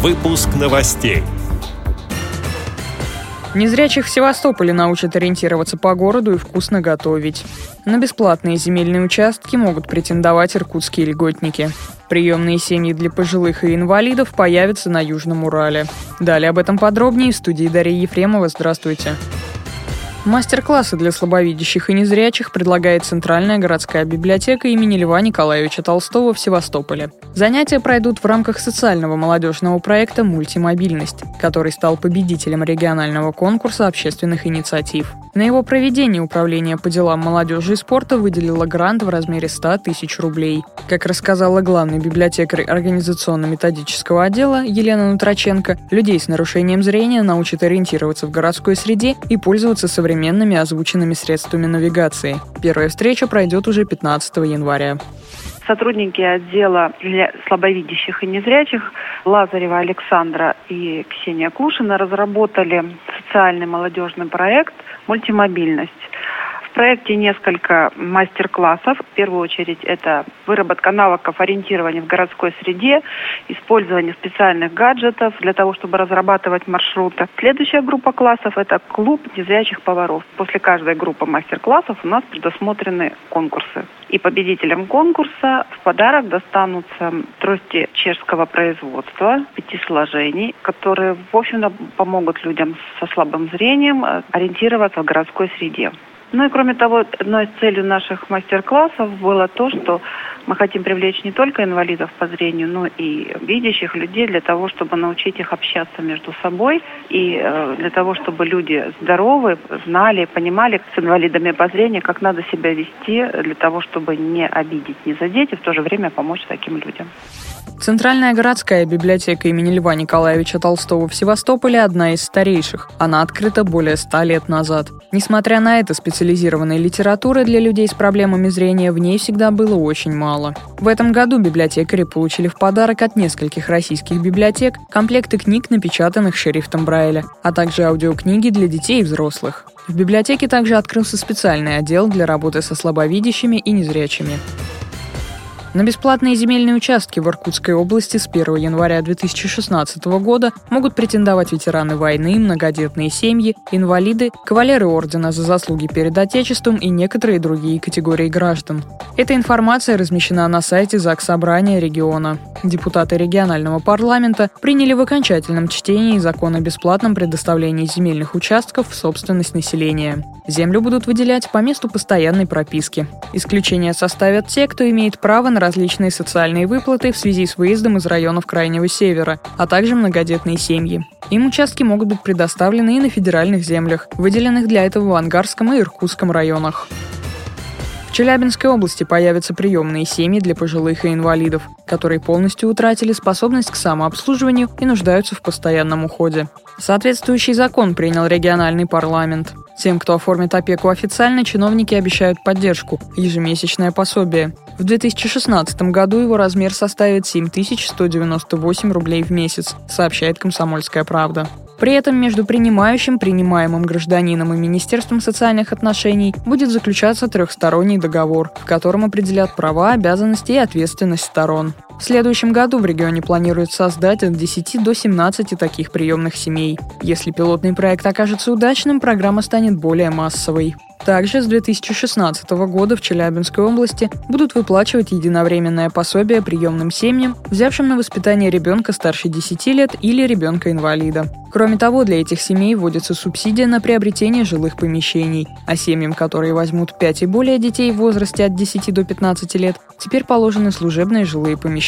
Выпуск новостей. Незрячих в Севастополе научат ориентироваться по городу и вкусно готовить. На бесплатные земельные участки могут претендовать иркутские льготники. Приемные семьи для пожилых и инвалидов появятся на Южном Урале. Далее об этом подробнее в студии Дарья Ефремова. Здравствуйте. Мастер-классы для слабовидящих и незрячих предлагает Центральная городская библиотека имени Льва Николаевича Толстого в Севастополе. Занятия пройдут в рамках социального молодежного проекта «Мультимобильность», который стал победителем регионального конкурса общественных инициатив. На его проведение Управление по делам молодежи и спорта выделило грант в размере 100 тысяч рублей. Как рассказала главный библиотекарь организационно-методического отдела Елена Нутраченко, людей с нарушением зрения научат ориентироваться в городской среде и пользоваться современными озвученными средствами навигации. Первая встреча пройдет уже 15 января. Сотрудники отдела для слабовидящих и незрячих Лазарева Александра и Ксения Клушина разработали социальный молодежный проект «Мультимобильность». Проекте несколько мастер-классов. В первую очередь это выработка навыков ориентирования в городской среде, использование специальных гаджетов для того, чтобы разрабатывать маршруты. Следующая группа классов – это клуб незрячих поваров. После каждой группы мастер-классов у нас предусмотрены конкурсы. И победителям конкурса в подарок достанутся трости чешского производства, пяти сложений, которые, в общем-то, помогут людям со слабым зрением ориентироваться в городской среде. Ну и кроме того, одной из целей наших мастер-классов было то, что мы хотим привлечь не только инвалидов по зрению, но и видящих людей для того, чтобы научить их общаться между собой и э, для того, чтобы люди здоровые знали, понимали с инвалидами по зрению, как надо себя вести для того, чтобы не обидеть, не задеть и в то же время помочь таким людям. Центральная городская библиотека имени Льва Николаевича Толстого в Севастополе одна из старейших. Она открыта более ста лет назад. Несмотря на это, специализированной литературы для людей с проблемами зрения в ней всегда было очень мало. В этом году библиотекари получили в подарок от нескольких российских библиотек комплекты книг, напечатанных шрифтом Брайля, а также аудиокниги для детей и взрослых. В библиотеке также открылся специальный отдел для работы со слабовидящими и незрячими. На бесплатные земельные участки в Иркутской области с 1 января 2016 года могут претендовать ветераны войны, многодетные семьи, инвалиды, кавалеры ордена за заслуги перед Отечеством и некоторые другие категории граждан. Эта информация размещена на сайте ЗАГС Собрания региона. Депутаты регионального парламента приняли в окончательном чтении закон о бесплатном предоставлении земельных участков в собственность населения. Землю будут выделять по месту постоянной прописки. Исключение составят те, кто имеет право на различные социальные выплаты в связи с выездом из районов Крайнего Севера, а также многодетные семьи. Им участки могут быть предоставлены и на федеральных землях, выделенных для этого в Ангарском и Иркутском районах. В Челябинской области появятся приемные семьи для пожилых и инвалидов, которые полностью утратили способность к самообслуживанию и нуждаются в постоянном уходе. Соответствующий закон принял региональный парламент. Тем, кто оформит опеку официально, чиновники обещают поддержку – ежемесячное пособие. В 2016 году его размер составит 7198 рублей в месяц, сообщает «Комсомольская правда». При этом между принимающим, принимаемым гражданином и Министерством социальных отношений будет заключаться трехсторонний договор, в котором определят права, обязанности и ответственность сторон. В следующем году в регионе планируют создать от 10 до 17 таких приемных семей. Если пилотный проект окажется удачным, программа станет более массовой. Также с 2016 года в Челябинской области будут выплачивать единовременное пособие приемным семьям, взявшим на воспитание ребенка старше 10 лет или ребенка-инвалида. Кроме того, для этих семей вводится субсидия на приобретение жилых помещений, а семьям, которые возьмут 5 и более детей в возрасте от 10 до 15 лет, теперь положены служебные жилые помещения.